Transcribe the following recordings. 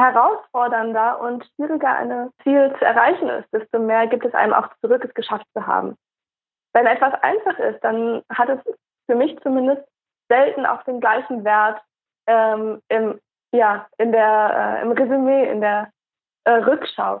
herausfordernder und schwieriger ein Ziel zu erreichen ist, desto mehr gibt es einem auch zurück, es geschafft zu haben. Wenn etwas einfach ist, dann hat es für mich zumindest selten auch den gleichen Wert ähm, im, ja, in der, äh, im Resümee, in der äh, Rückschau.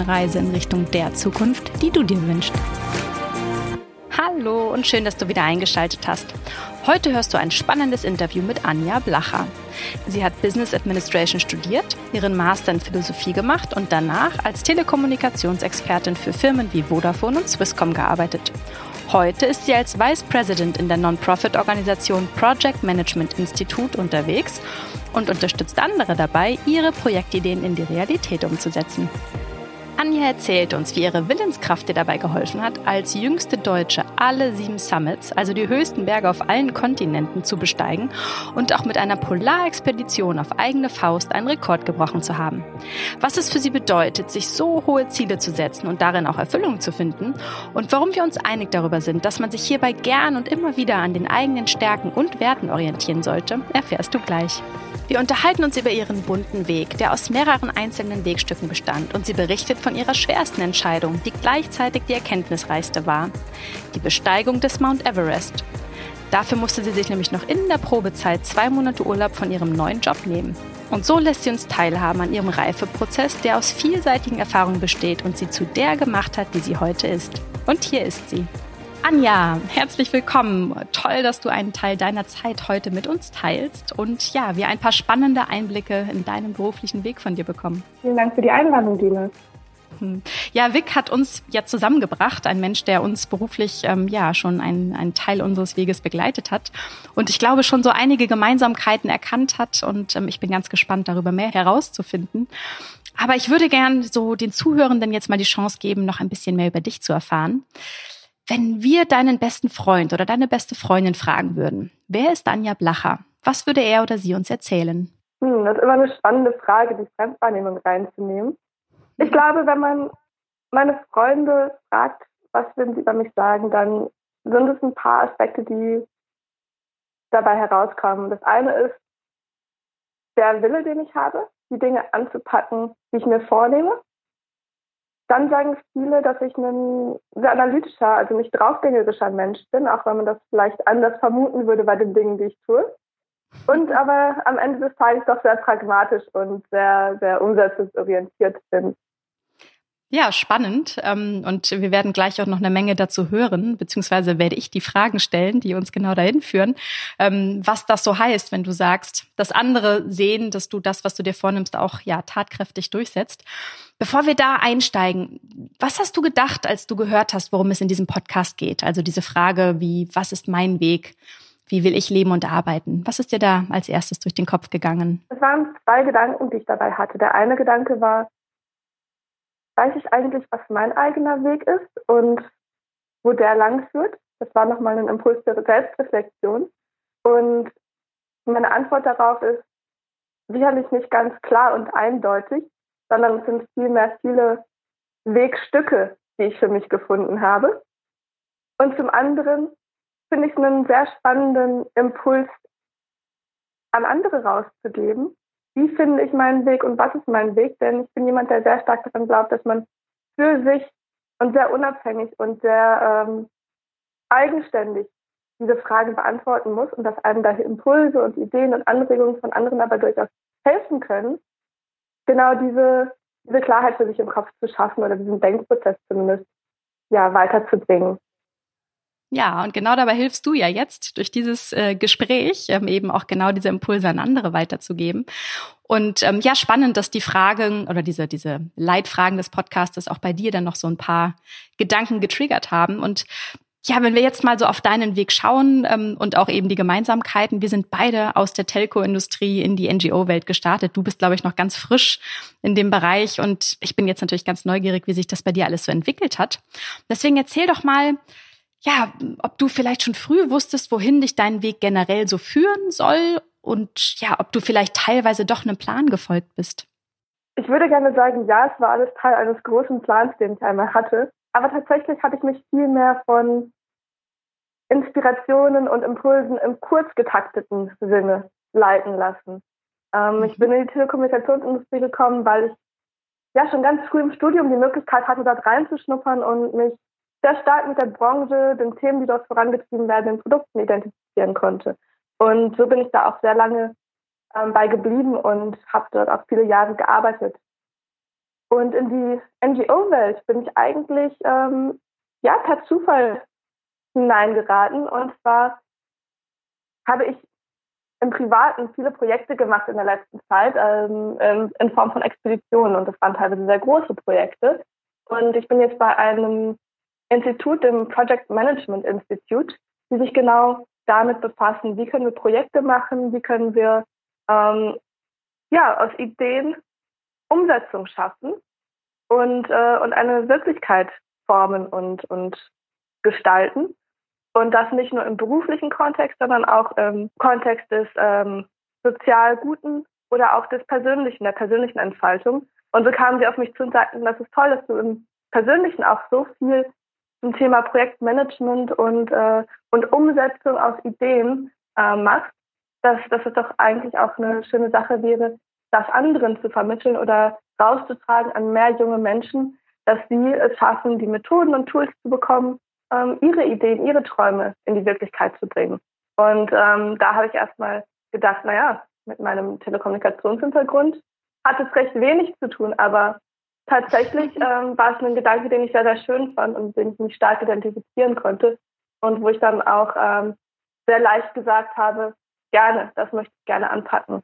Reise in Richtung der Zukunft, die du dir wünschst. Hallo und schön, dass du wieder eingeschaltet hast. Heute hörst du ein spannendes Interview mit Anja Blacher. Sie hat Business Administration studiert, ihren Master in Philosophie gemacht und danach als Telekommunikationsexpertin für Firmen wie Vodafone und Swisscom gearbeitet. Heute ist sie als Vice President in der Non-Profit-Organisation Project Management Institute unterwegs und unterstützt andere dabei, ihre Projektideen in die Realität umzusetzen. Anja erzählt uns, wie ihre Willenskraft ihr dabei geholfen hat, als jüngste Deutsche alle sieben Summits, also die höchsten Berge auf allen Kontinenten, zu besteigen und auch mit einer Polarexpedition auf eigene Faust einen Rekord gebrochen zu haben. Was es für sie bedeutet, sich so hohe Ziele zu setzen und darin auch Erfüllung zu finden und warum wir uns einig darüber sind, dass man sich hierbei gern und immer wieder an den eigenen Stärken und Werten orientieren sollte, erfährst du gleich. Wir unterhalten uns über ihren bunten Weg, der aus mehreren einzelnen Wegstücken bestand und sie berichtet von ihrer schwersten Entscheidung, die gleichzeitig die erkenntnisreichste war. Die Besteigung des Mount Everest. Dafür musste sie sich nämlich noch in der Probezeit zwei Monate Urlaub von ihrem neuen Job nehmen. Und so lässt sie uns teilhaben an ihrem Reifeprozess, der aus vielseitigen Erfahrungen besteht und sie zu der gemacht hat, die sie heute ist. Und hier ist sie. Anja, herzlich willkommen. Toll, dass du einen Teil deiner Zeit heute mit uns teilst und ja, wir ein paar spannende Einblicke in deinen beruflichen Weg von dir bekommen. Vielen Dank für die Einladung, Dina. Hm. Ja, Vic hat uns ja zusammengebracht, ein Mensch, der uns beruflich ähm, ja schon einen, einen Teil unseres Weges begleitet hat und ich glaube schon so einige Gemeinsamkeiten erkannt hat und ähm, ich bin ganz gespannt darüber mehr herauszufinden. Aber ich würde gern so den Zuhörenden jetzt mal die Chance geben, noch ein bisschen mehr über dich zu erfahren. Wenn wir deinen besten Freund oder deine beste Freundin fragen würden, wer ist Anja Blacher? Was würde er oder sie uns erzählen? Hm, das ist immer eine spannende Frage, die Fremdwahrnehmung reinzunehmen. Ich glaube, wenn man meine Freunde fragt, was würden sie über mich sagen, dann sind es ein paar Aspekte, die dabei herauskommen. Das eine ist der Wille, den ich habe, die Dinge anzupacken, die ich mir vornehme. Dann sagen viele, dass ich ein sehr analytischer, also nicht draufgängerischer Mensch bin, auch wenn man das vielleicht anders vermuten würde bei den Dingen, die ich tue. Und aber am Ende des Tages doch sehr pragmatisch und sehr, sehr umsetzungsorientiert bin. Ja, spannend. Ähm, und wir werden gleich auch noch eine Menge dazu hören, beziehungsweise werde ich die Fragen stellen, die uns genau dahin führen, ähm, was das so heißt, wenn du sagst, dass andere sehen, dass du das, was du dir vornimmst, auch ja tatkräftig durchsetzt. Bevor wir da einsteigen, was hast du gedacht, als du gehört hast, worum es in diesem Podcast geht? Also diese Frage, wie, was ist mein Weg? Wie will ich leben und arbeiten? Was ist dir da als erstes durch den Kopf gegangen? Es waren zwei Gedanken, die ich dabei hatte. Der eine Gedanke war, weiß ich eigentlich, was mein eigener Weg ist und wo der lang führt. Das war nochmal ein Impuls der Selbstreflexion. Und meine Antwort darauf ist sicherlich nicht ganz klar und eindeutig, sondern es sind vielmehr viele Wegstücke, die ich für mich gefunden habe. Und zum anderen finde ich einen sehr spannenden Impuls, an andere rauszugeben, wie finde ich meinen Weg und was ist mein Weg? Denn ich bin jemand, der sehr stark daran glaubt, dass man für sich und sehr unabhängig und sehr ähm, eigenständig diese Fragen beantworten muss und dass einem daher Impulse und Ideen und Anregungen von anderen aber durchaus helfen können, genau diese, diese Klarheit für sich im Kopf zu schaffen oder diesen Denkprozess zumindest ja, weiterzubringen. Ja, und genau dabei hilfst du ja jetzt durch dieses äh, Gespräch ähm, eben auch genau diese Impulse an andere weiterzugeben. Und ähm, ja, spannend, dass die Fragen oder diese, diese Leitfragen des Podcastes auch bei dir dann noch so ein paar Gedanken getriggert haben. Und Ja, wenn wir jetzt mal so auf deinen Weg schauen ähm, und auch eben die Gemeinsamkeiten, wir sind beide aus der Telco-Industrie in die NGO-Welt gestartet. Du bist, glaube ich, noch ganz frisch in dem Bereich und ich bin jetzt natürlich ganz neugierig, wie sich das bei dir alles so entwickelt hat. Deswegen erzähl doch mal, ja, ob du vielleicht schon früh wusstest, wohin dich dein Weg generell so führen soll und ja, ob du vielleicht teilweise doch einem Plan gefolgt bist. Ich würde gerne sagen, ja, es war alles Teil eines großen Plans, den ich einmal hatte. Aber tatsächlich habe ich mich viel mehr von Inspirationen und Impulsen im kurz getakteten Sinne leiten lassen. Ähm, Ich mhm. bin in die Telekommunikationsindustrie gekommen, weil ich ja schon ganz früh im Studium die Möglichkeit hatte, dort reinzuschnuppern und mich sehr stark mit der Branche, den Themen, die dort vorangetrieben werden, den Produkten identifizieren konnte. Und so bin ich da auch sehr lange ähm, bei geblieben und habe dort auch viele Jahre gearbeitet. Und in die NGO-Welt bin ich eigentlich ähm, ja per Zufall hineingeraten. Und zwar habe ich im Privaten viele Projekte gemacht in der letzten Zeit ähm, in Form von Expeditionen und das waren teilweise sehr große Projekte. Und ich bin jetzt bei einem Institut, dem Project Management Institute, die sich genau damit befassen, wie können wir Projekte machen, wie können wir ähm, ja aus Ideen Umsetzung schaffen und, äh, und eine Wirklichkeit formen und, und gestalten. Und das nicht nur im beruflichen Kontext, sondern auch im Kontext des ähm, sozial Guten oder auch des Persönlichen, der persönlichen Entfaltung. Und so kamen sie auf mich zu und sagten, das ist toll, dass du im Persönlichen auch so viel zum Thema Projektmanagement und, äh, und Umsetzung aus Ideen äh, machst, dass, dass es doch eigentlich auch eine schöne Sache wäre, das anderen zu vermitteln oder rauszutragen an mehr junge Menschen, dass sie es schaffen, die Methoden und Tools zu bekommen, ähm, ihre Ideen, ihre Träume in die Wirklichkeit zu bringen. Und ähm, da habe ich erstmal gedacht, naja, mit meinem Telekommunikationshintergrund hat es recht wenig zu tun, aber tatsächlich ähm, war es ein Gedanke, den ich sehr, sehr schön fand und den ich mich stark identifizieren konnte und wo ich dann auch ähm, sehr leicht gesagt habe, gerne, das möchte ich gerne anpacken.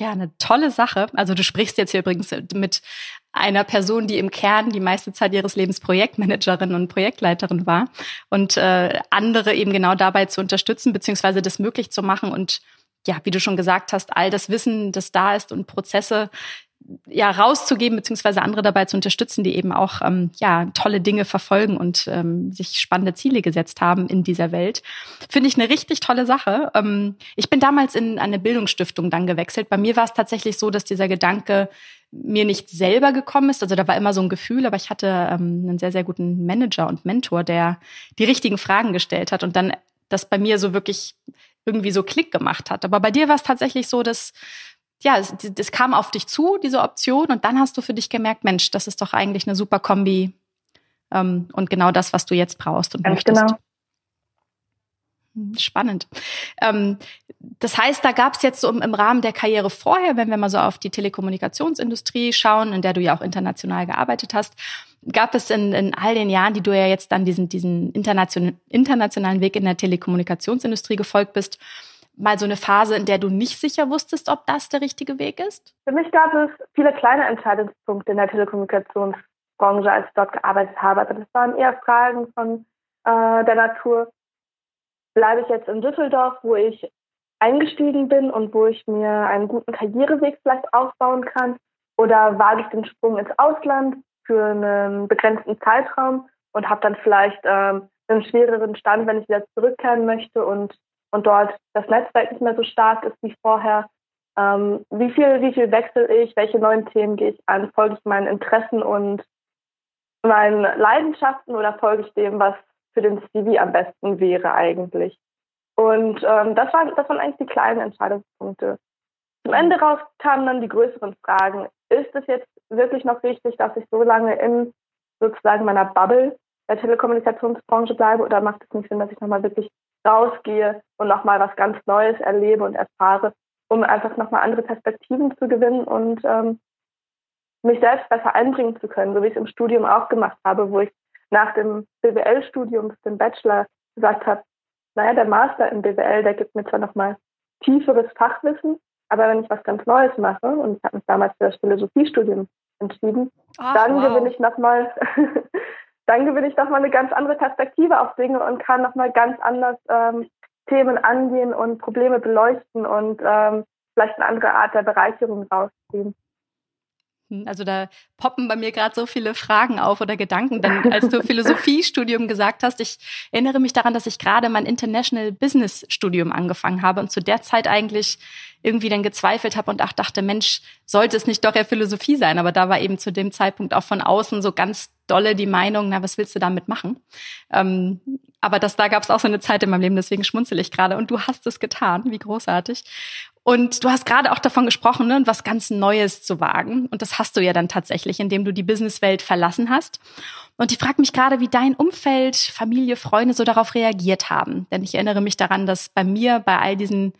Ja, eine tolle Sache. Also du sprichst jetzt hier übrigens mit einer Person, die im Kern die meiste Zeit ihres Lebens Projektmanagerin und Projektleiterin war und äh, andere eben genau dabei zu unterstützen beziehungsweise das möglich zu machen und ja, wie du schon gesagt hast, all das Wissen, das da ist und Prozesse ja rauszugeben beziehungsweise andere dabei zu unterstützen, die eben auch ähm, ja tolle Dinge verfolgen und ähm, sich spannende Ziele gesetzt haben in dieser Welt, finde ich eine richtig tolle Sache. Ähm, ich bin damals in eine Bildungsstiftung dann gewechselt. Bei mir war es tatsächlich so, dass dieser Gedanke mir nicht selber gekommen ist. Also da war immer so ein Gefühl, aber ich hatte ähm, einen sehr sehr guten Manager und Mentor, der die richtigen Fragen gestellt hat und dann das bei mir so wirklich irgendwie so Klick gemacht hat. Aber bei dir war es tatsächlich so, dass ja, es, es kam auf dich zu, diese Option, und dann hast du für dich gemerkt, Mensch, das ist doch eigentlich eine super Kombi ähm, und genau das, was du jetzt brauchst und Ganz möchtest. Genau. Hm, spannend. Ähm, das heißt, da gab es jetzt so im, im, Rahmen der Karriere vorher, wenn wir mal so auf die Telekommunikationsindustrie schauen, in der du ja auch international gearbeitet hast, gab es in, in all den Jahren, die du ja jetzt dann diesen, diesen internation, internationalen Weg in der Telekommunikationsindustrie gefolgt bist, mal so eine Phase, in der du nicht sicher wusstest, ob das der richtige Weg ist? Für mich gab es viele kleine Entscheidungspunkte in der Telekommunikationsbranche, als ich dort gearbeitet habe. Also das waren eher Fragen von äh, der Natur. Bleibe ich jetzt in Düsseldorf, wo ich eingestiegen bin und wo ich mir einen guten Karriereweg vielleicht aufbauen kann? Oder wage ich den Sprung ins Ausland für einen begrenzten Zeitraum und habe dann vielleicht ähm, einen schwereren Stand, wenn ich wieder zurückkehren möchte und und dort das Netzwerk nicht mehr so stark ist wie vorher. Ähm, wie viel, wie viel wechsle ich? Welche neuen Themen gehe ich an? Folge ich meinen Interessen und meinen Leidenschaften oder folge ich dem, was für den CV am besten wäre eigentlich? Und ähm, das, waren, das waren eigentlich die kleinen Entscheidungspunkte. Zum Ende raus kamen dann die größeren Fragen. Ist es jetzt wirklich noch wichtig, dass ich so lange in sozusagen meiner Bubble der Telekommunikationsbranche bleibe oder macht es nicht Sinn, dass ich nochmal wirklich rausgehe und nochmal was ganz Neues erlebe und erfahre, um einfach nochmal andere Perspektiven zu gewinnen und ähm, mich selbst besser einbringen zu können, so wie ich es im Studium auch gemacht habe, wo ich nach dem BWL-Studium, dem Bachelor, gesagt habe, naja, der Master im BWL, der gibt mir zwar nochmal tieferes Fachwissen, aber wenn ich was ganz Neues mache, und ich habe mich damals für das Philosophiestudium entschieden, Ach, dann wow. gewinne ich nochmal dann gewinne ich nochmal eine ganz andere Perspektive auf Dinge und kann nochmal ganz anders ähm, Themen angehen und Probleme beleuchten und ähm, vielleicht eine andere Art der Bereicherung rausziehen. Also da poppen bei mir gerade so viele Fragen auf oder Gedanken, denn als du Philosophiestudium gesagt hast, ich erinnere mich daran, dass ich gerade mein International Business Studium angefangen habe und zu der Zeit eigentlich irgendwie dann gezweifelt habe und auch dachte, Mensch, sollte es nicht doch eher Philosophie sein? Aber da war eben zu dem Zeitpunkt auch von außen so ganz dolle die Meinung, na, was willst du damit machen? Ähm, aber das, da gab es auch so eine Zeit in meinem Leben, deswegen schmunzel ich gerade. Und du hast es getan, wie großartig. Und du hast gerade auch davon gesprochen, ne, was ganz Neues zu wagen. Und das hast du ja dann tatsächlich, indem du die Businesswelt verlassen hast. Und ich frage mich gerade, wie dein Umfeld, Familie, Freunde so darauf reagiert haben. Denn ich erinnere mich daran, dass bei mir bei all diesen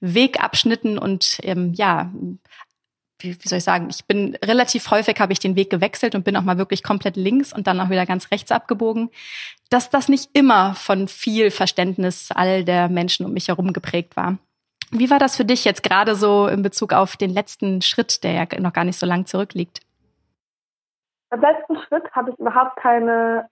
Wegabschnitten und ähm, ja, wie, wie soll ich sagen, ich bin relativ häufig habe ich den Weg gewechselt und bin auch mal wirklich komplett links und dann auch wieder ganz rechts abgebogen, dass das nicht immer von viel Verständnis all der Menschen um mich herum geprägt war. Wie war das für dich jetzt gerade so in Bezug auf den letzten Schritt, der ja noch gar nicht so lang zurückliegt? Beim letzten Schritt habe ich überhaupt keine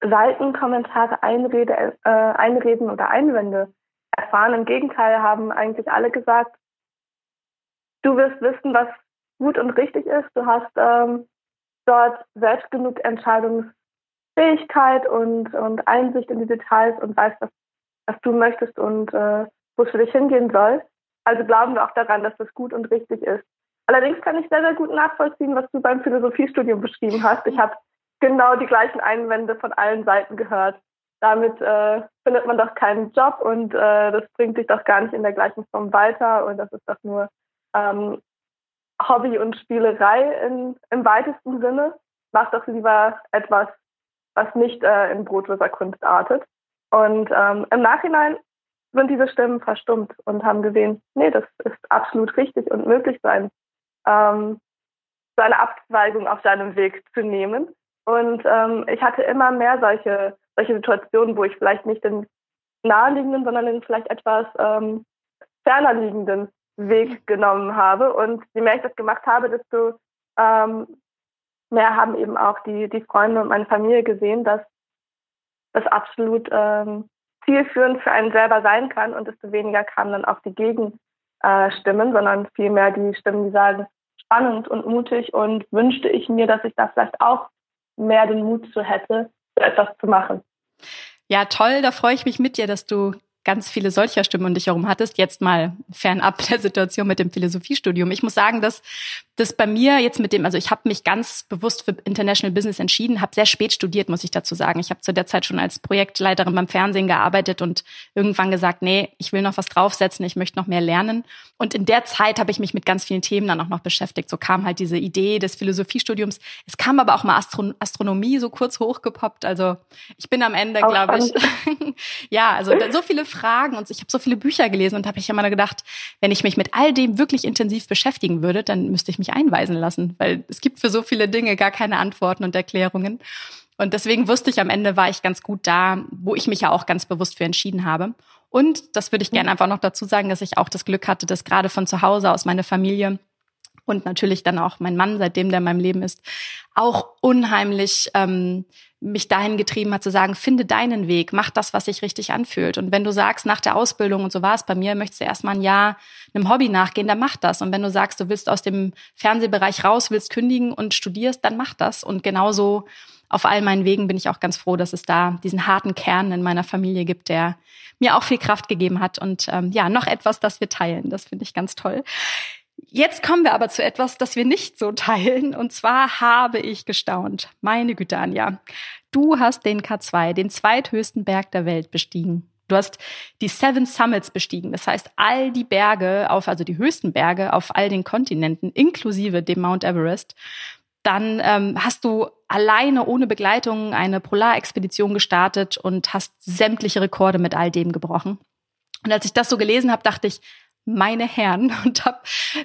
Seitenkommentare, Einrede, äh, Einreden oder Einwände erfahren. Im Gegenteil haben eigentlich alle gesagt, du wirst wissen, was gut und richtig ist. Du hast ähm, dort selbst genug Entscheidungsfähigkeit und, und Einsicht in die Details und weißt, was, was du möchtest und äh, wo es für dich hingehen soll. Also glauben wir auch daran, dass das gut und richtig ist. Allerdings kann ich sehr, sehr gut nachvollziehen, was du beim Philosophiestudium beschrieben hast. Ich habe genau die gleichen Einwände von allen Seiten gehört. Damit äh, findet man doch keinen Job und äh, das bringt dich doch gar nicht in der gleichen Form weiter und das ist doch nur ähm, Hobby und Spielerei in, im weitesten Sinne. Mach doch lieber etwas, was nicht äh, in brotloser Kunst artet. Und ähm, im Nachhinein sind diese Stimmen verstummt und haben gesehen, nee, das ist absolut richtig und möglich sein, ähm, so eine Abzweigung auf seinem Weg zu nehmen. Und ähm, ich hatte immer mehr solche, solche Situationen, wo ich vielleicht nicht den naheliegenden, sondern den vielleicht etwas ähm, ferner liegenden Weg genommen habe. Und je mehr ich das gemacht habe, desto ähm, mehr haben eben auch die, die Freunde und meine Familie gesehen, dass das absolut ähm, zielführend für einen selber sein kann und desto weniger kamen dann auch die Gegenstimmen, sondern vielmehr die Stimmen, die sagen, spannend und mutig und wünschte ich mir, dass ich da vielleicht auch mehr den Mut zu hätte, so etwas zu machen. Ja, toll, da freue ich mich mit dir, dass du ganz viele solcher Stimmen um dich herum hattest, jetzt mal fernab der Situation mit dem Philosophiestudium. Ich muss sagen, dass das bei mir jetzt mit dem, also ich habe mich ganz bewusst für International Business entschieden, habe sehr spät studiert, muss ich dazu sagen. Ich habe zu der Zeit schon als Projektleiterin beim Fernsehen gearbeitet und irgendwann gesagt, nee, ich will noch was draufsetzen, ich möchte noch mehr lernen. Und in der Zeit habe ich mich mit ganz vielen Themen dann auch noch beschäftigt. So kam halt diese Idee des Philosophiestudiums. Es kam aber auch mal Astro Astronomie so kurz hochgepoppt. Also ich bin am Ende, glaube ich, ja, also so viele Fragen und ich habe so viele Bücher gelesen und habe ich immer gedacht, wenn ich mich mit all dem wirklich intensiv beschäftigen würde, dann müsste ich mich einweisen lassen, weil es gibt für so viele Dinge gar keine Antworten und Erklärungen. Und deswegen wusste ich am Ende war ich ganz gut da, wo ich mich ja auch ganz bewusst für entschieden habe. Und das würde ich gerne einfach noch dazu sagen, dass ich auch das Glück hatte, dass gerade von zu Hause aus meine Familie und natürlich dann auch mein Mann, seitdem der in meinem Leben ist, auch unheimlich ähm, mich dahin getrieben hat zu sagen, finde deinen Weg, mach das, was sich richtig anfühlt. Und wenn du sagst, nach der Ausbildung, und so war es bei mir, möchtest du erstmal ein Jahr einem Hobby nachgehen, dann mach das. Und wenn du sagst, du willst aus dem Fernsehbereich raus, willst kündigen und studierst, dann mach das. Und genauso auf all meinen Wegen bin ich auch ganz froh, dass es da diesen harten Kern in meiner Familie gibt, der mir auch viel Kraft gegeben hat. Und ähm, ja, noch etwas, das wir teilen. Das finde ich ganz toll. Jetzt kommen wir aber zu etwas, das wir nicht so teilen. Und zwar habe ich gestaunt. Meine Güte, Anja. Du hast den K2, den zweithöchsten Berg der Welt, bestiegen. Du hast die Seven Summits bestiegen. Das heißt, all die Berge auf, also die höchsten Berge auf all den Kontinenten, inklusive dem Mount Everest. Dann ähm, hast du alleine ohne Begleitung eine Polarexpedition gestartet und hast sämtliche Rekorde mit all dem gebrochen. Und als ich das so gelesen habe, dachte ich, meine Herren und habe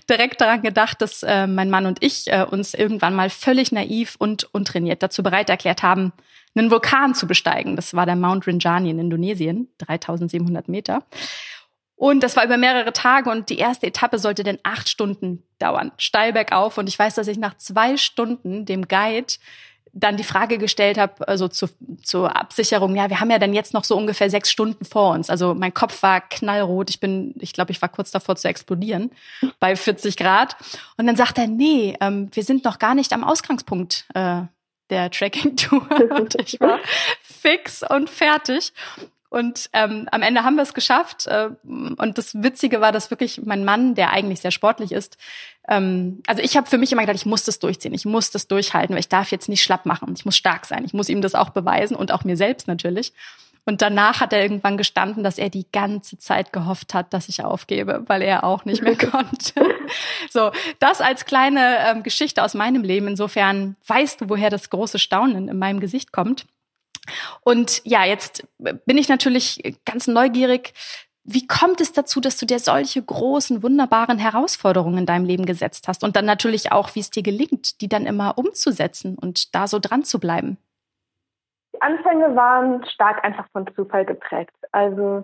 direkt daran gedacht, dass äh, mein Mann und ich äh, uns irgendwann mal völlig naiv und untrainiert dazu bereit erklärt haben, einen Vulkan zu besteigen. Das war der Mount Rinjani in Indonesien, 3700 Meter. Und das war über mehrere Tage und die erste Etappe sollte dann acht Stunden dauern, steil bergauf. Und ich weiß, dass ich nach zwei Stunden dem Guide dann die Frage gestellt habe, also zu, zur Absicherung, ja, wir haben ja dann jetzt noch so ungefähr sechs Stunden vor uns. Also mein Kopf war knallrot. Ich bin, ich glaube, ich war kurz davor zu explodieren bei 40 Grad. Und dann sagt er, nee, ähm, wir sind noch gar nicht am Ausgangspunkt äh, der Tracking-Tour. Und ich war fix und fertig. Und ähm, am Ende haben wir es geschafft. Äh, und das Witzige war, dass wirklich mein Mann, der eigentlich sehr sportlich ist, ähm, also ich habe für mich immer gedacht, ich muss das durchziehen, ich muss das durchhalten, weil ich darf jetzt nicht schlapp machen, ich muss stark sein, ich muss ihm das auch beweisen und auch mir selbst natürlich. Und danach hat er irgendwann gestanden, dass er die ganze Zeit gehofft hat, dass ich aufgebe, weil er auch nicht mehr konnte. so, das als kleine ähm, Geschichte aus meinem Leben. Insofern weißt du, woher das große Staunen in meinem Gesicht kommt. Und ja, jetzt bin ich natürlich ganz neugierig. Wie kommt es dazu, dass du dir solche großen, wunderbaren Herausforderungen in deinem Leben gesetzt hast? Und dann natürlich auch, wie es dir gelingt, die dann immer umzusetzen und da so dran zu bleiben? Die Anfänge waren stark einfach von Zufall geprägt. Also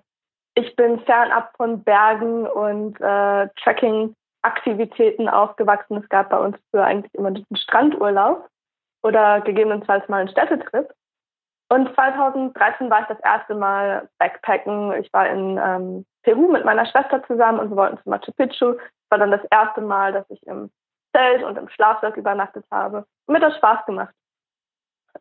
ich bin fernab von Bergen und äh, Trekking-Aktivitäten aufgewachsen. Es gab bei uns früher eigentlich immer einen Strandurlaub oder gegebenenfalls mal einen Städtetrip. Und 2013 war ich das erste Mal Backpacken. Ich war in ähm, Peru mit meiner Schwester zusammen und wir wollten zu Machu Picchu. Es war dann das erste Mal, dass ich im Zelt und im Schlafsack übernachtet habe. Und mir hat das Spaß gemacht.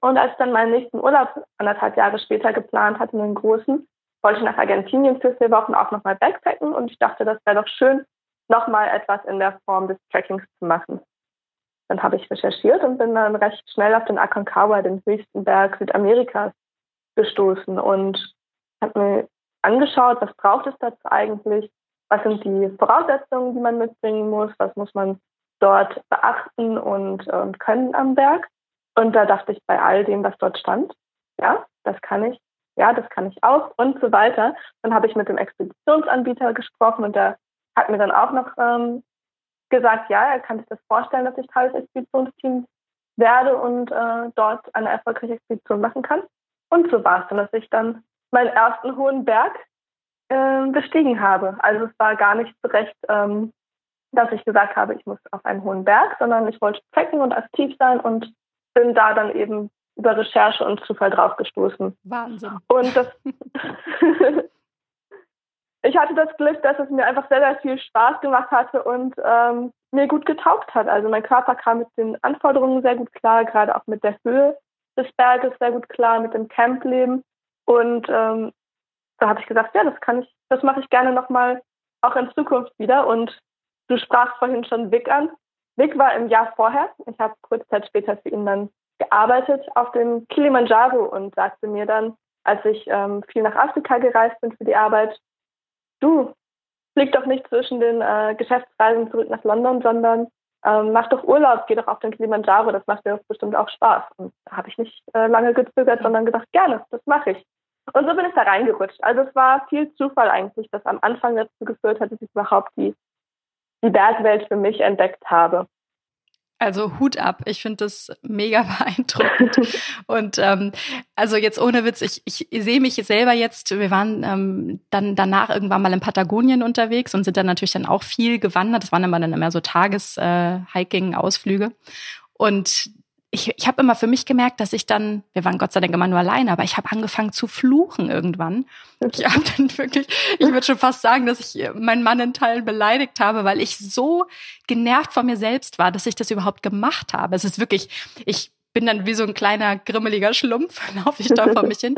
Und als ich dann meinen nächsten Urlaub anderthalb Jahre später geplant hatte, einen großen, wollte ich nach Argentinien für vier Wochen auch nochmal backpacken und ich dachte, das wäre doch schön, nochmal etwas in der Form des Trackings zu machen. Dann habe ich recherchiert und bin dann recht schnell auf den Aconcagua, den höchsten Berg Südamerikas, gestoßen und habe mir angeschaut, was braucht es dazu eigentlich, was sind die Voraussetzungen, die man mitbringen muss, was muss man dort beachten und, und können am Berg. Und da dachte ich bei all dem, was dort stand, ja, das kann ich, ja, das kann ich auch und so weiter. Dann habe ich mit dem Expeditionsanbieter gesprochen und der hat mir dann auch noch ähm, gesagt, ja, er kann sich das vorstellen, dass ich Teil des Expeditionsteams werde und äh, dort eine erfolgreiche Expedition machen kann. Und so war es dann, dass ich dann meinen ersten hohen Berg äh, bestiegen habe. Also es war gar nicht so recht, ähm, dass ich gesagt habe, ich muss auf einen hohen Berg, sondern ich wollte checken und aktiv sein und bin da dann eben über Recherche und Zufall draufgestoßen. Wahnsinn. Und das ich hatte das Glück, dass es mir einfach sehr, sehr viel Spaß gemacht hatte und ähm, mir gut getaugt hat. Also mein Körper kam mit den Anforderungen sehr gut klar, gerade auch mit der Höhe des Berges sehr gut klar, mit dem Campleben. Und ähm, da habe ich gesagt, ja, das kann ich, das mache ich gerne nochmal auch in Zukunft wieder. Und du sprachst vorhin schon Vic an. Vic war im Jahr vorher. Ich habe kurz Zeit später für ihn dann gearbeitet auf dem Kilimanjaro und sagte mir dann, als ich ähm, viel nach Afrika gereist bin für die Arbeit, du, flieg doch nicht zwischen den äh, Geschäftsreisen zurück nach London, sondern ähm, mach doch Urlaub, geh doch auf den Kilimanjaro, das macht dir bestimmt auch Spaß. Und da habe ich nicht äh, lange gezögert, sondern gedacht, gerne, das mache ich. Und so bin ich da reingerutscht. Also es war viel Zufall eigentlich, dass am Anfang dazu geführt hat, dass ich überhaupt die, die Bergwelt für mich entdeckt habe. Also Hut ab, ich finde das mega beeindruckend. und ähm, also jetzt ohne Witz, ich, ich sehe mich selber jetzt, wir waren ähm, dann danach irgendwann mal in Patagonien unterwegs und sind dann natürlich dann auch viel gewandert. Das waren immer dann immer so Tages-Hiking-Ausflüge. Äh, und ich, ich habe immer für mich gemerkt, dass ich dann, wir waren Gott sei Dank immer nur alleine, aber ich habe angefangen zu fluchen irgendwann. Ich habe dann wirklich, ich würde schon fast sagen, dass ich meinen Mann in Teilen beleidigt habe, weil ich so genervt von mir selbst war, dass ich das überhaupt gemacht habe. Es ist wirklich, ich bin dann wie so ein kleiner grimmeliger Schlumpf, laufe ich da vor mich hin.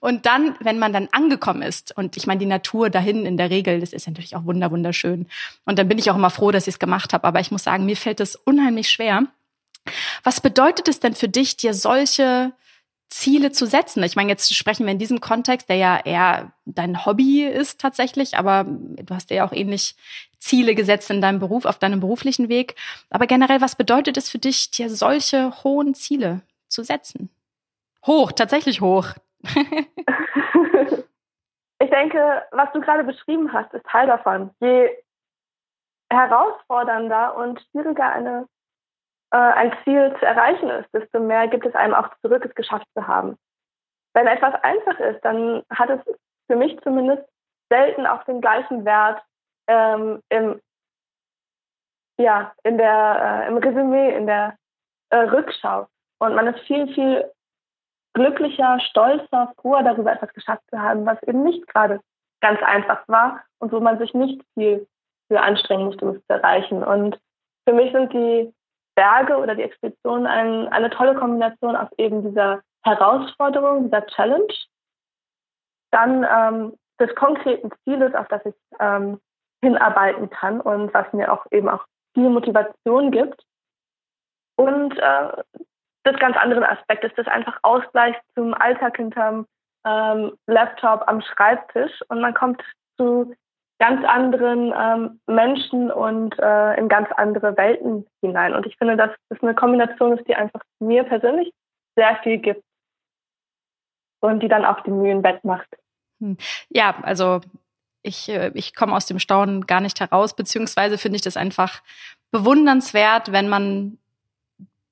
Und dann, wenn man dann angekommen ist, und ich meine, die Natur dahin in der Regel, das ist natürlich auch wunderschön. Und dann bin ich auch immer froh, dass ich es gemacht habe. Aber ich muss sagen, mir fällt es unheimlich schwer, was bedeutet es denn für dich, dir solche Ziele zu setzen? Ich meine, jetzt sprechen wir in diesem Kontext, der ja eher dein Hobby ist tatsächlich, aber du hast ja auch ähnlich Ziele gesetzt in deinem Beruf, auf deinem beruflichen Weg. Aber generell, was bedeutet es für dich, dir solche hohen Ziele zu setzen? Hoch, tatsächlich hoch. ich denke, was du gerade beschrieben hast, ist Teil davon. Je herausfordernder und schwieriger eine äh, ein Ziel zu erreichen ist, desto mehr gibt es einem auch zurück, es geschafft zu haben. Wenn etwas einfach ist, dann hat es für mich zumindest selten auch den gleichen Wert ähm, im, ja, in der, äh, im Resümee, in der äh, Rückschau. Und man ist viel, viel glücklicher, stolzer, froher darüber, etwas geschafft zu haben, was eben nicht gerade ganz einfach war und wo man sich nicht viel für anstrengen musste, um es zu erreichen. Und für mich sind die Berge oder die Expeditionen ein, eine tolle Kombination aus eben dieser Herausforderung, dieser Challenge, dann ähm, des konkreten Zieles, auf das ich ähm, hinarbeiten kann und was mir auch eben auch viel Motivation gibt. Und äh, das ganz andere Aspekt ist das einfach Ausgleich zum Alltag hinterm ähm, Laptop am Schreibtisch und man kommt zu ganz anderen ähm, Menschen und äh, in ganz andere Welten hinein. Und ich finde, das eine Kombination ist, die einfach mir persönlich sehr viel gibt und die dann auch die Mühen wettmacht. Hm. Ja, also ich, äh, ich komme aus dem Staunen gar nicht heraus, beziehungsweise finde ich das einfach bewundernswert, wenn man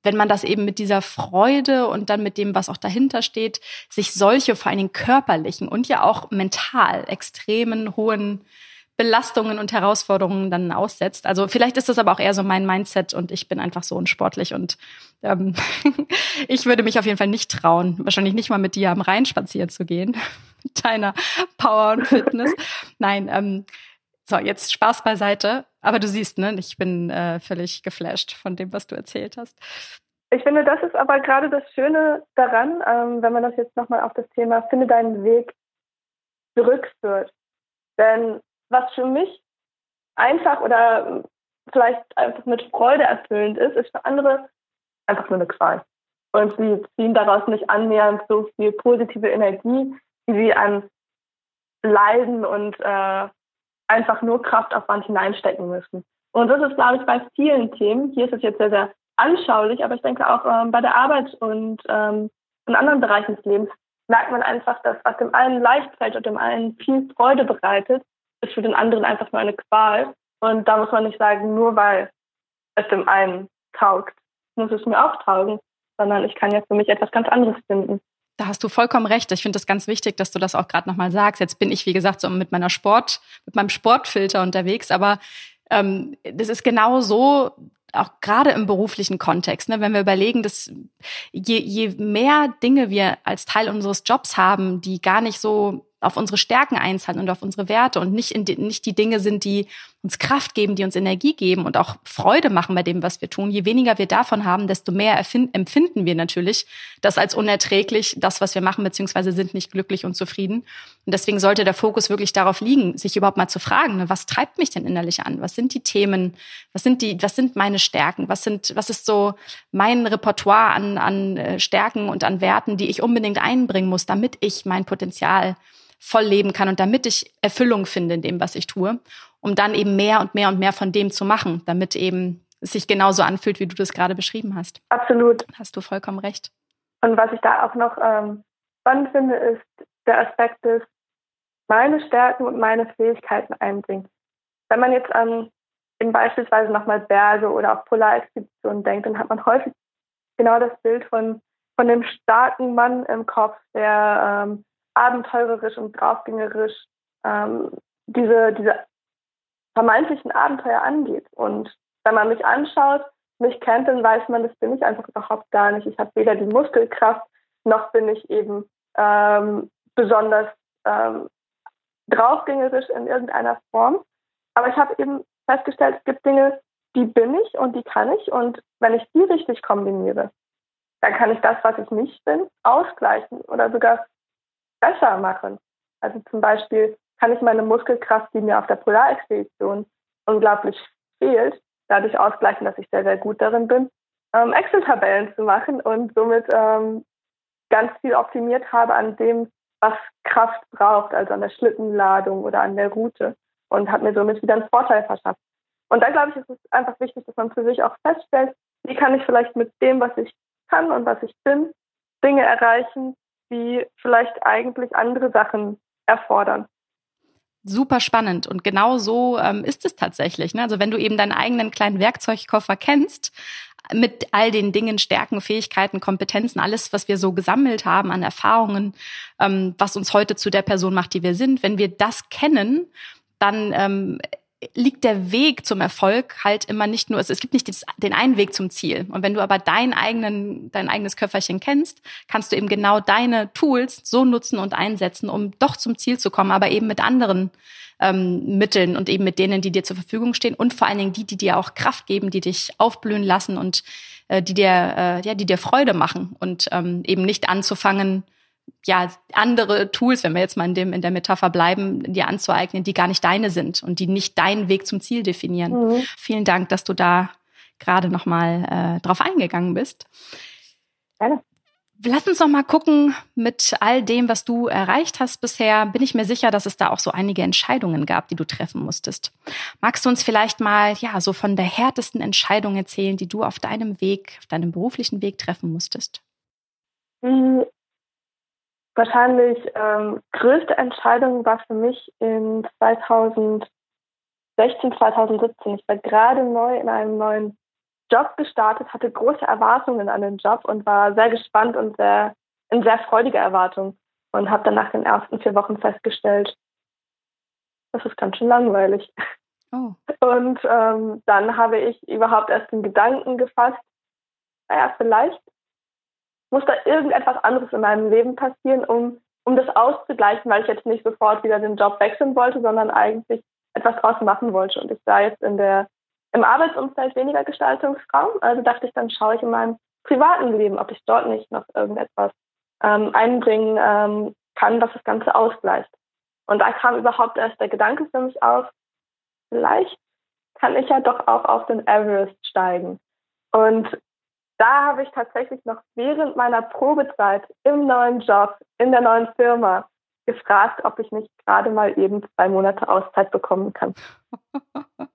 wenn man das eben mit dieser Freude und dann mit dem, was auch dahinter steht, sich solche vor allen Dingen körperlichen und ja auch mental extremen hohen Belastungen und Herausforderungen dann aussetzt. Also vielleicht ist das aber auch eher so mein Mindset und ich bin einfach so unsportlich und ähm, ich würde mich auf jeden Fall nicht trauen, wahrscheinlich nicht mal mit dir am Rhein spazieren zu gehen, mit deiner Power und Fitness. Nein, ähm, so, jetzt Spaß beiseite. Aber du siehst, ne, ich bin äh, völlig geflasht von dem, was du erzählt hast. Ich finde, das ist aber gerade das Schöne daran, ähm, wenn man das jetzt nochmal auf das Thema Finde deinen Weg zurückführt. Denn was für mich einfach oder vielleicht einfach mit Freude erfüllend ist, ist für andere einfach nur eine Qual. Und sie ziehen daraus nicht annähernd so viel positive Energie, wie sie an Leiden und äh, einfach nur Kraftaufwand hineinstecken müssen. Und das ist, glaube ich, bei vielen Themen, hier ist es jetzt sehr, sehr anschaulich, aber ich denke auch ähm, bei der Arbeit und ähm, in anderen Bereichen des Lebens merkt man einfach, dass was dem einen leicht fällt und dem einen viel Freude bereitet, ist für den anderen einfach nur eine Qual. Und da muss man nicht sagen, nur weil es dem einen taugt, muss es mir auch taugen, sondern ich kann ja für mich etwas ganz anderes finden. Da hast du vollkommen recht. Ich finde das ganz wichtig, dass du das auch gerade nochmal sagst. Jetzt bin ich, wie gesagt, so mit meiner Sport, mit meinem Sportfilter unterwegs, aber ähm, das ist genau so, auch gerade im beruflichen Kontext, ne, wenn wir überlegen, dass je, je mehr Dinge wir als Teil unseres Jobs haben, die gar nicht so auf unsere Stärken einzahlen und auf unsere Werte und nicht, in die, nicht die Dinge sind, die uns Kraft geben, die uns Energie geben und auch Freude machen bei dem, was wir tun. Je weniger wir davon haben, desto mehr empfinden wir natürlich das als unerträglich, das, was wir machen, beziehungsweise sind nicht glücklich und zufrieden. Und deswegen sollte der Fokus wirklich darauf liegen, sich überhaupt mal zu fragen, ne, was treibt mich denn innerlich an? Was sind die Themen? Was sind die, was sind meine Stärken? Was sind, was ist so mein Repertoire an, an äh, Stärken und an Werten, die ich unbedingt einbringen muss, damit ich mein Potenzial voll leben kann und damit ich Erfüllung finde in dem, was ich tue, um dann eben mehr und mehr und mehr von dem zu machen, damit eben es sich genauso anfühlt, wie du das gerade beschrieben hast. Absolut. Hast du vollkommen recht. Und was ich da auch noch ähm, spannend finde, ist der Aspekt des meine Stärken und meine Fähigkeiten einbringen. Wenn man jetzt an eben beispielsweise nochmal Berge oder auch Polarexpeditionen denkt, dann hat man häufig genau das Bild von, von dem starken Mann im Kopf, der ähm, abenteurerisch und draufgängerisch ähm, diese, diese vermeintlichen Abenteuer angeht. Und wenn man mich anschaut, mich kennt, dann weiß man, das bin ich einfach überhaupt gar nicht. Ich habe weder die Muskelkraft, noch bin ich eben ähm, besonders ähm, draufgängerisch in irgendeiner Form. Aber ich habe eben festgestellt, es gibt Dinge, die bin ich und die kann ich. Und wenn ich die richtig kombiniere, dann kann ich das, was ich nicht bin, ausgleichen oder sogar besser machen. Also zum Beispiel kann ich meine Muskelkraft, die mir auf der Polarexpedition unglaublich fehlt, dadurch ausgleichen, dass ich sehr, sehr gut darin bin, ähm, Excel-Tabellen zu machen und somit ähm, ganz viel optimiert habe an dem, was Kraft braucht, also an der Schlittenladung oder an der Route und habe mir somit wieder einen Vorteil verschafft. Und da glaube ich, ist es einfach wichtig, dass man für sich auch feststellt, wie kann ich vielleicht mit dem, was ich kann und was ich bin, Dinge erreichen, die vielleicht eigentlich andere Sachen erfordern. Super spannend und genau so ähm, ist es tatsächlich. Ne? Also wenn du eben deinen eigenen kleinen Werkzeugkoffer kennst, mit all den Dingen, Stärken, Fähigkeiten, Kompetenzen, alles, was wir so gesammelt haben an Erfahrungen, ähm, was uns heute zu der Person macht, die wir sind. Wenn wir das kennen, dann ähm, liegt der Weg zum Erfolg halt immer nicht nur, es gibt nicht den einen Weg zum Ziel. Und wenn du aber deinen eigenen, dein eigenes Köfferchen kennst, kannst du eben genau deine Tools so nutzen und einsetzen, um doch zum Ziel zu kommen, aber eben mit anderen ähm, Mitteln und eben mit denen, die dir zur Verfügung stehen und vor allen Dingen die, die dir auch Kraft geben, die dich aufblühen lassen und äh, die dir, äh, ja, die dir Freude machen und ähm, eben nicht anzufangen, ja, andere Tools, wenn wir jetzt mal in dem, in der Metapher bleiben, dir anzueignen, die gar nicht deine sind und die nicht deinen Weg zum Ziel definieren. Mhm. Vielen Dank, dass du da gerade nochmal äh, drauf eingegangen bist. Gerne. Lass uns noch mal gucken, mit all dem, was du erreicht hast bisher, bin ich mir sicher, dass es da auch so einige Entscheidungen gab, die du treffen musstest. Magst du uns vielleicht mal, ja, so von der härtesten Entscheidung erzählen, die du auf deinem Weg, auf deinem beruflichen Weg treffen musstest? Wahrscheinlich ähm, größte Entscheidung war für mich in 2016, 2017. Ich war gerade neu in einem neuen Job gestartet, hatte große Erwartungen an den Job und war sehr gespannt und sehr in sehr freudiger Erwartung und habe dann nach den ersten vier Wochen festgestellt, das ist ganz schön langweilig. Oh. Und ähm, dann habe ich überhaupt erst den Gedanken gefasst, naja, vielleicht muss da irgendetwas anderes in meinem Leben passieren, um, um das auszugleichen, weil ich jetzt nicht sofort wieder den Job wechseln wollte, sondern eigentlich etwas draus machen wollte. Und ich sah jetzt in der, im Arbeitsumfeld weniger Gestaltungsraum. Also dachte ich, dann schaue ich in meinem privaten Leben, ob ich dort nicht noch irgendetwas ähm, einbringen ähm, kann, was das Ganze ausgleicht. Und da kam überhaupt erst der Gedanke für mich auf, vielleicht kann ich ja doch auch auf den Everest steigen. Und da habe ich tatsächlich noch während meiner Probezeit im neuen Job, in der neuen Firma, gefragt, ob ich nicht gerade mal eben zwei Monate Auszeit bekommen kann.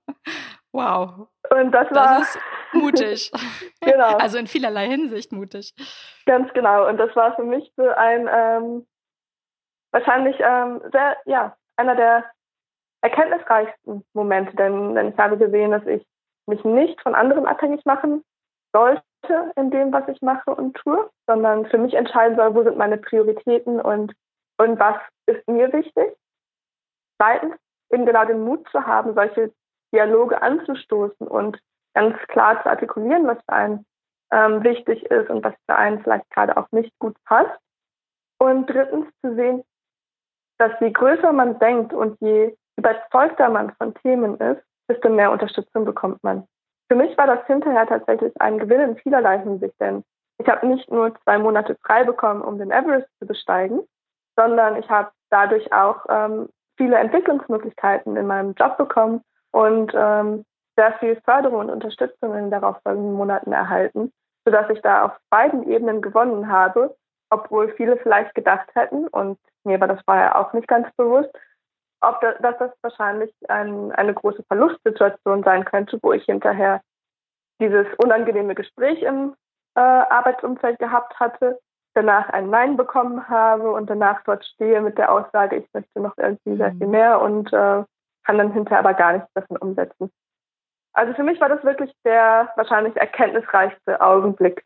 Wow. Und das war. Das ist mutig. genau. Also in vielerlei Hinsicht mutig. Ganz genau. Und das war für mich so ein ähm, wahrscheinlich ähm, sehr, ja, einer der erkenntnisreichsten Momente, denn, denn ich habe gesehen, dass ich mich nicht von anderen abhängig machen sollte in dem, was ich mache und tue, sondern für mich entscheiden soll, wo sind meine Prioritäten und, und was ist mir wichtig. Zweitens, eben genau den Mut zu haben, solche Dialoge anzustoßen und ganz klar zu artikulieren, was für einen ähm, wichtig ist und was für einen vielleicht gerade auch nicht gut passt. Und drittens zu sehen, dass je größer man denkt und je überzeugter man von Themen ist, desto mehr Unterstützung bekommt man. Für mich war das hinterher tatsächlich ein Gewinn in vielerlei Hinsicht, denn ich habe nicht nur zwei Monate frei bekommen, um den Everest zu besteigen, sondern ich habe dadurch auch ähm, viele Entwicklungsmöglichkeiten in meinem Job bekommen und ähm, sehr viel Förderung und Unterstützung in den darauffolgenden Monaten erhalten, sodass ich da auf beiden Ebenen gewonnen habe, obwohl viele vielleicht gedacht hätten, und mir war das vorher auch nicht ganz bewusst, ob das, dass das wahrscheinlich ein, eine große Verlustsituation sein könnte, wo ich hinterher dieses unangenehme Gespräch im äh, Arbeitsumfeld gehabt hatte, danach ein Nein bekommen habe und danach dort stehe mit der Aussage, ich möchte noch irgendwie sehr viel mhm. mehr und äh, kann dann hinterher aber gar nichts davon umsetzen. Also für mich war das wirklich der wahrscheinlich erkenntnisreichste Augenblick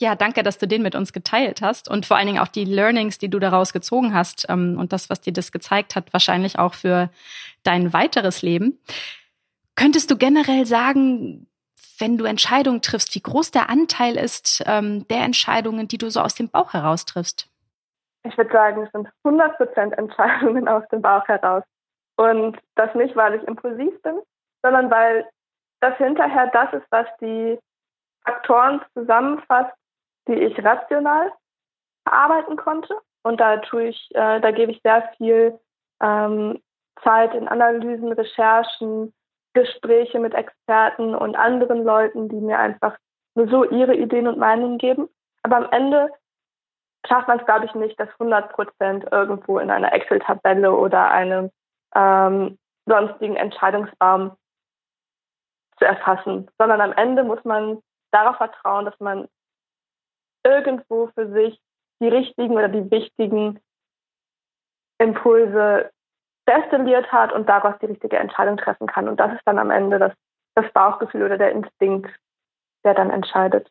ja, danke, dass du den mit uns geteilt hast und vor allen Dingen auch die Learnings, die du daraus gezogen hast ähm, und das, was dir das gezeigt hat, wahrscheinlich auch für dein weiteres Leben. Könntest du generell sagen, wenn du Entscheidungen triffst, wie groß der Anteil ist ähm, der Entscheidungen, die du so aus dem Bauch heraus triffst? Ich würde sagen, es sind 100 Prozent Entscheidungen aus dem Bauch heraus. Und das nicht, weil ich impulsiv bin, sondern weil das hinterher das ist, was die Faktoren zusammenfasst, die ich rational verarbeiten konnte. Und da tue ich, äh, da gebe ich sehr viel ähm, Zeit in Analysen, Recherchen, Gespräche mit Experten und anderen Leuten, die mir einfach nur so ihre Ideen und Meinungen geben. Aber am Ende schafft man es, glaube ich, nicht, das 100 Prozent irgendwo in einer Excel-Tabelle oder einem ähm, sonstigen Entscheidungsbaum zu erfassen, sondern am Ende muss man darauf vertrauen, dass man irgendwo für sich die richtigen oder die wichtigen Impulse destilliert hat und daraus die richtige Entscheidung treffen kann. Und das ist dann am Ende das, das Bauchgefühl oder der Instinkt, der dann entscheidet.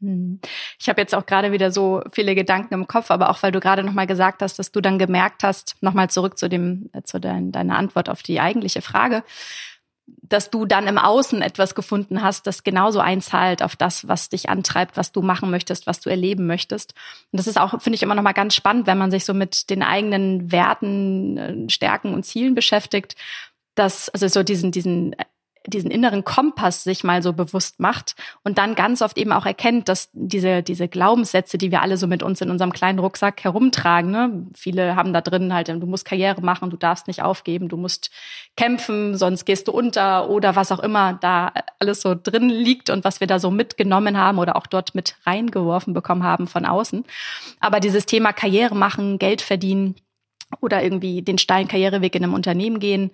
Hm. Ich habe jetzt auch gerade wieder so viele Gedanken im Kopf, aber auch weil du gerade nochmal gesagt hast, dass du dann gemerkt hast, nochmal zurück zu dem, zu dein, deiner Antwort auf die eigentliche Frage, dass du dann im Außen etwas gefunden hast, das genauso einzahlt auf das, was dich antreibt, was du machen möchtest, was du erleben möchtest. Und das ist auch, finde ich, immer noch mal ganz spannend, wenn man sich so mit den eigenen Werten, äh, Stärken und Zielen beschäftigt, dass, also so diesen, diesen diesen inneren Kompass sich mal so bewusst macht und dann ganz oft eben auch erkennt, dass diese, diese Glaubenssätze, die wir alle so mit uns in unserem kleinen Rucksack herumtragen, ne? viele haben da drin halt, du musst Karriere machen, du darfst nicht aufgeben, du musst kämpfen, sonst gehst du unter oder was auch immer da alles so drin liegt und was wir da so mitgenommen haben oder auch dort mit reingeworfen bekommen haben von außen. Aber dieses Thema Karriere machen, Geld verdienen, oder irgendwie den steilen Karriereweg in einem Unternehmen gehen,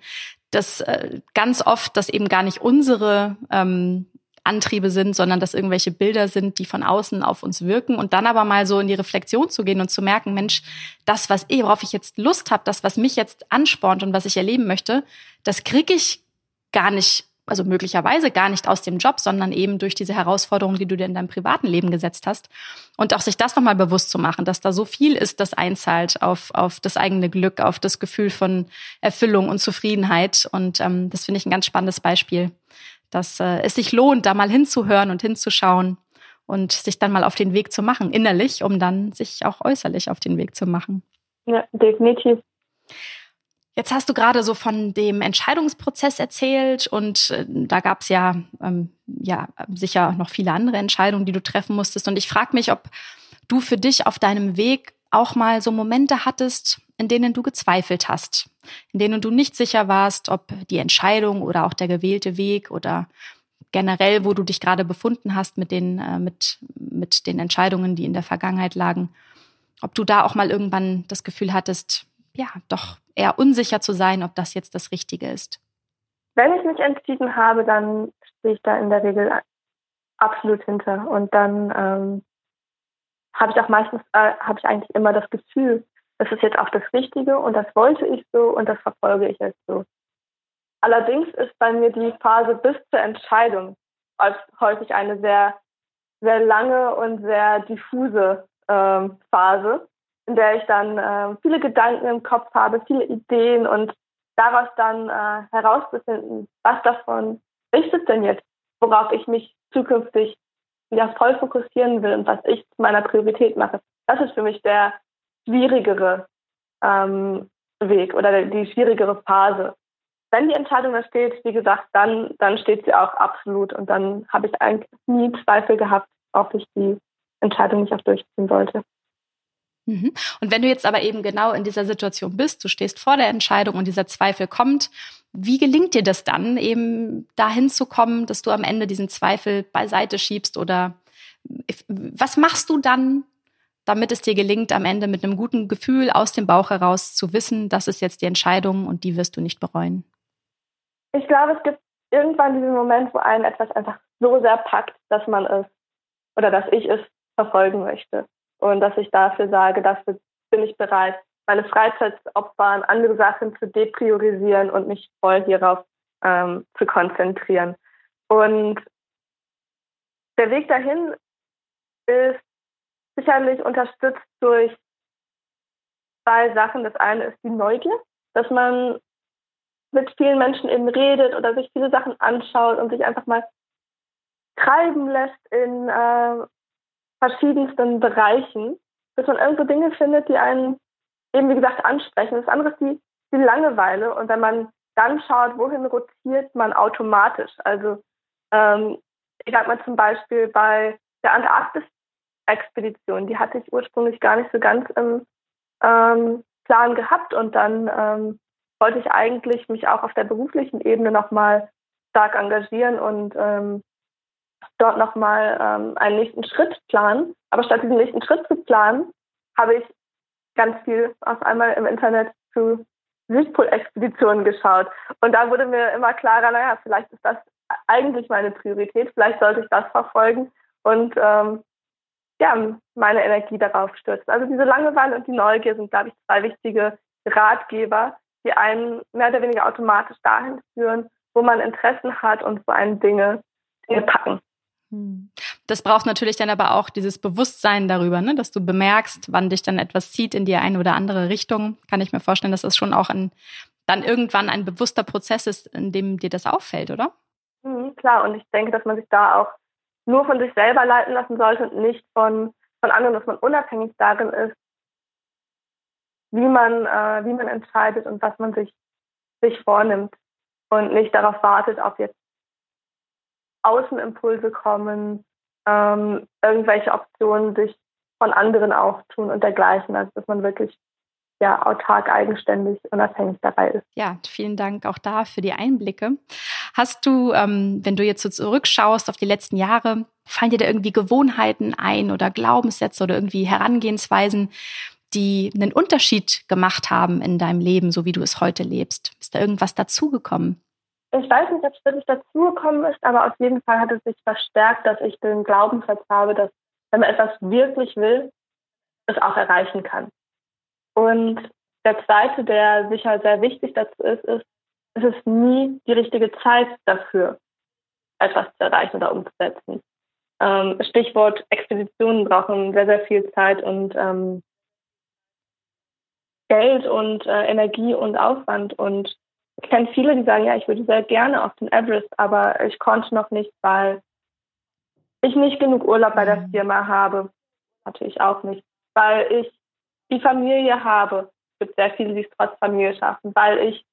dass äh, ganz oft das eben gar nicht unsere ähm, Antriebe sind, sondern dass irgendwelche Bilder sind, die von außen auf uns wirken und dann aber mal so in die Reflexion zu gehen und zu merken, Mensch, das, was eh, worauf ich jetzt Lust habe, das, was mich jetzt anspornt und was ich erleben möchte, das kriege ich gar nicht also möglicherweise gar nicht aus dem Job, sondern eben durch diese Herausforderungen, die du dir in deinem privaten Leben gesetzt hast. Und auch sich das nochmal bewusst zu machen, dass da so viel ist, das einzahlt auf, auf das eigene Glück, auf das Gefühl von Erfüllung und Zufriedenheit. Und ähm, das finde ich ein ganz spannendes Beispiel, dass äh, es sich lohnt, da mal hinzuhören und hinzuschauen und sich dann mal auf den Weg zu machen, innerlich, um dann sich auch äußerlich auf den Weg zu machen. Ja, definitiv. Jetzt hast du gerade so von dem Entscheidungsprozess erzählt und äh, da gab es ja, ähm, ja sicher noch viele andere Entscheidungen, die du treffen musstest. Und ich frage mich, ob du für dich auf deinem Weg auch mal so Momente hattest, in denen du gezweifelt hast, in denen du nicht sicher warst, ob die Entscheidung oder auch der gewählte Weg oder generell, wo du dich gerade befunden hast mit den, äh, mit, mit den Entscheidungen, die in der Vergangenheit lagen, ob du da auch mal irgendwann das Gefühl hattest, ja, doch eher unsicher zu sein, ob das jetzt das Richtige ist? Wenn ich mich entschieden habe, dann stehe ich da in der Regel absolut hinter. Und dann ähm, habe ich auch meistens, äh, habe ich eigentlich immer das Gefühl, das ist jetzt auch das Richtige und das wollte ich so und das verfolge ich jetzt so. Allerdings ist bei mir die Phase bis zur Entscheidung häufig eine sehr, sehr lange und sehr diffuse ähm, Phase in der ich dann äh, viele Gedanken im Kopf habe, viele Ideen und daraus dann äh, herauszufinden, was davon ist es denn jetzt, worauf ich mich zukünftig ja voll fokussieren will und was ich zu meiner Priorität mache. Das ist für mich der schwierigere ähm, Weg oder die schwierigere Phase. Wenn die Entscheidung da steht, wie gesagt, dann, dann steht sie auch absolut und dann habe ich eigentlich nie Zweifel gehabt, ob ich die Entscheidung nicht auch durchziehen sollte. Mhm. Und wenn du jetzt aber eben genau in dieser Situation bist, du stehst vor der Entscheidung und dieser Zweifel kommt, wie gelingt dir das dann, eben dahin zu kommen, dass du am Ende diesen Zweifel beiseite schiebst oder was machst du dann, damit es dir gelingt, am Ende mit einem guten Gefühl aus dem Bauch heraus zu wissen, das ist jetzt die Entscheidung und die wirst du nicht bereuen? Ich glaube, es gibt irgendwann diesen Moment, wo einen etwas einfach so sehr packt, dass man es oder dass ich es verfolgen möchte und dass ich dafür sage, dafür bin ich bereit, meine Freizeit zu opfern, andere Sachen zu depriorisieren und mich voll hierauf ähm, zu konzentrieren. Und der Weg dahin ist sicherlich unterstützt durch zwei Sachen. Das eine ist die Neugier, dass man mit vielen Menschen eben redet oder sich viele Sachen anschaut und sich einfach mal treiben lässt in äh, verschiedensten Bereichen, bis man irgendwo Dinge findet, die einen eben, wie gesagt, ansprechen. Das andere ist die, die Langeweile. Und wenn man dann schaut, wohin rotiert man automatisch. Also ähm, ich sag mal zum Beispiel bei der Antarktis-Expedition, die hatte ich ursprünglich gar nicht so ganz im ähm, Plan gehabt. Und dann ähm, wollte ich eigentlich mich auch auf der beruflichen Ebene nochmal stark engagieren und ähm, dort nochmal ähm, einen nächsten Schritt planen. Aber statt diesen nächsten Schritt zu planen, habe ich ganz viel auf einmal im Internet zu Südpol-Expeditionen geschaut. Und da wurde mir immer klarer, naja, vielleicht ist das eigentlich meine Priorität, vielleicht sollte ich das verfolgen und ähm, ja, meine Energie darauf stürzen. Also diese Langeweile und die Neugier sind, glaube ich, zwei wichtige Ratgeber, die einen mehr oder weniger automatisch dahin führen, wo man Interessen hat und wo einen Dinge, Dinge packen. Hm. Das braucht natürlich dann aber auch dieses Bewusstsein darüber, ne? dass du bemerkst, wann dich dann etwas zieht in die eine oder andere Richtung. Kann ich mir vorstellen, dass das schon auch in dann irgendwann ein bewusster Prozess ist, in dem dir das auffällt, oder? Mhm, klar, und ich denke, dass man sich da auch nur von sich selber leiten lassen sollte und nicht von, von anderen, dass man unabhängig darin ist, wie man, äh, wie man entscheidet und was man sich, sich vornimmt und nicht darauf wartet, ob jetzt Außenimpulse kommen, ähm, irgendwelche Optionen sich von anderen auftun und dergleichen. Also dass man wirklich ja, autark, eigenständig, unabhängig dabei ist. Ja, vielen Dank auch da für die Einblicke. Hast du, ähm, wenn du jetzt so zurückschaust auf die letzten Jahre, fallen dir da irgendwie Gewohnheiten ein oder Glaubenssätze oder irgendwie Herangehensweisen, die einen Unterschied gemacht haben in deinem Leben, so wie du es heute lebst? Ist da irgendwas dazugekommen? Ich weiß nicht, ob es wirklich dazugekommen ist, aber auf jeden Fall hat es sich verstärkt, dass ich den Glaubenssatz habe, dass wenn man etwas wirklich will, es auch erreichen kann. Und der zweite, der sicher sehr wichtig dazu ist, ist, es ist nie die richtige Zeit dafür, etwas zu erreichen oder umzusetzen. Ähm, Stichwort Expeditionen brauchen sehr, sehr viel Zeit und ähm, Geld und äh, Energie und Aufwand. Und ich kenne viele, die sagen, ja, ich würde sehr gerne auf den Everest, aber ich konnte noch nicht, weil ich nicht genug Urlaub bei der mhm. Firma habe. Natürlich auch nicht. Weil ich die Familie habe. Es gibt sehr viele, die es trotz Familie schaffen, weil ich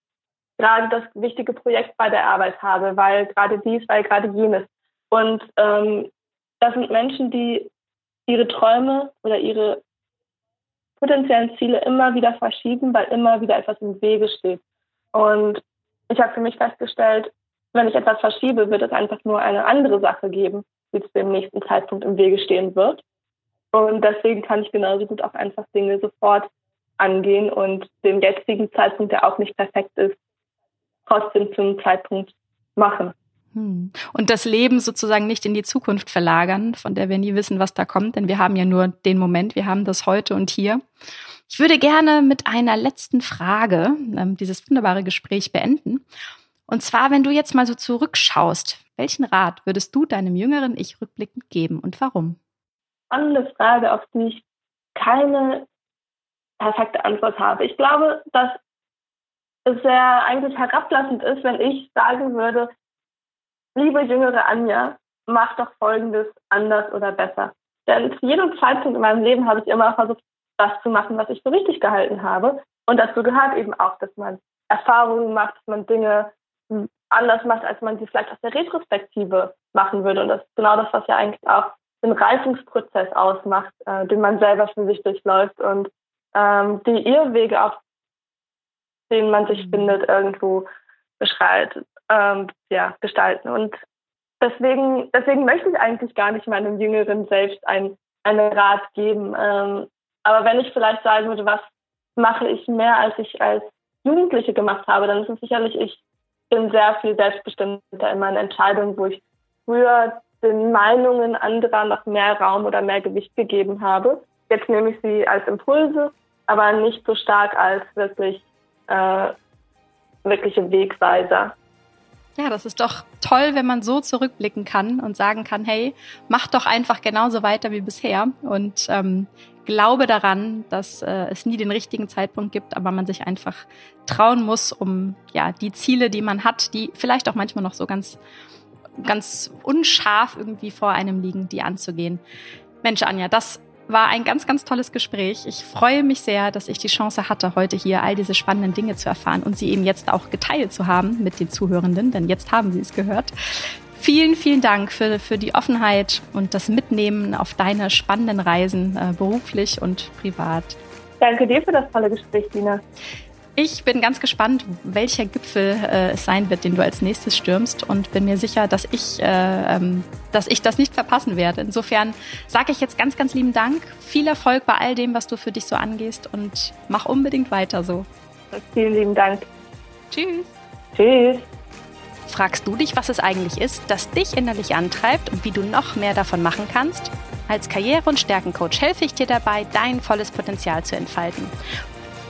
gerade das wichtige Projekt bei der Arbeit habe, weil gerade dies, weil gerade jenes. Und ähm, das sind Menschen, die ihre Träume oder ihre potenziellen Ziele immer wieder verschieben, weil immer wieder etwas im Wege steht. Und ich habe für mich festgestellt, wenn ich etwas verschiebe, wird es einfach nur eine andere Sache geben, die zu dem nächsten Zeitpunkt im Wege stehen wird. Und deswegen kann ich genauso gut auch einfach Dinge sofort angehen und den jetzigen Zeitpunkt, der auch nicht perfekt ist, trotzdem zum Zeitpunkt machen. Hm. Und das Leben sozusagen nicht in die Zukunft verlagern, von der wir nie wissen, was da kommt, denn wir haben ja nur den Moment, wir haben das heute und hier. Ich würde gerne mit einer letzten Frage ähm, dieses wunderbare Gespräch beenden. Und zwar, wenn du jetzt mal so zurückschaust, welchen Rat würdest du deinem jüngeren Ich rückblickend geben und warum? spannende Frage, auf die ich keine perfekte Antwort habe. Ich glaube, dass es sehr eigentlich herablassend ist, wenn ich sagen würde, liebe jüngere Anja, mach doch Folgendes anders oder besser. Denn zu jedem Zeitpunkt in meinem Leben habe ich immer versucht, das zu machen, was ich für richtig gehalten habe. Und dazu gehört eben auch, dass man Erfahrungen macht, dass man Dinge anders macht, als man sie vielleicht aus der Retrospektive machen würde. Und das ist genau das, was ja eigentlich auch den Reifungsprozess ausmacht, äh, den man selber für sich durchläuft und ähm, die Irrwege, auf denen man sich mhm. findet, irgendwo beschreitet, ähm, ja, gestalten. Und deswegen, deswegen möchte ich eigentlich gar nicht meinem Jüngeren selbst ein, einen Rat geben. Ähm, aber wenn ich vielleicht sagen würde, was mache ich mehr, als ich als Jugendliche gemacht habe, dann ist es sicherlich, ich bin sehr viel selbstbestimmter in meinen Entscheidungen, wo ich früher den Meinungen anderer noch mehr Raum oder mehr Gewicht gegeben habe. Jetzt nehme ich sie als Impulse, aber nicht so stark als wirklich äh, wirkliche Wegweiser. Ja, das ist doch toll, wenn man so zurückblicken kann und sagen kann, hey, mach doch einfach genauso weiter wie bisher und ähm, glaube daran, dass äh, es nie den richtigen Zeitpunkt gibt, aber man sich einfach trauen muss, um ja die Ziele, die man hat, die vielleicht auch manchmal noch so ganz ganz unscharf irgendwie vor einem liegen, die anzugehen. Mensch, Anja, das war ein ganz, ganz tolles Gespräch. Ich freue mich sehr, dass ich die Chance hatte, heute hier all diese spannenden Dinge zu erfahren und sie eben jetzt auch geteilt zu haben mit den Zuhörenden, denn jetzt haben sie es gehört. Vielen, vielen Dank für, für die Offenheit und das Mitnehmen auf deine spannenden Reisen, äh, beruflich und privat. Danke dir für das tolle Gespräch, Dina. Ich bin ganz gespannt, welcher Gipfel äh, es sein wird, den du als nächstes stürmst und bin mir sicher, dass ich, äh, ähm, dass ich das nicht verpassen werde. Insofern sage ich jetzt ganz, ganz lieben Dank. Viel Erfolg bei all dem, was du für dich so angehst und mach unbedingt weiter so. Vielen lieben Dank. Tschüss. Tschüss. Fragst du dich, was es eigentlich ist, das dich innerlich antreibt und wie du noch mehr davon machen kannst? Als Karriere- und Stärkencoach helfe ich dir dabei, dein volles Potenzial zu entfalten.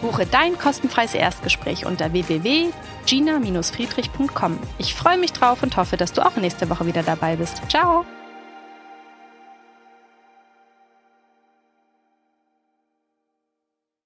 Buche dein kostenfreies Erstgespräch unter www.gina-friedrich.com. Ich freue mich drauf und hoffe, dass du auch nächste Woche wieder dabei bist. Ciao!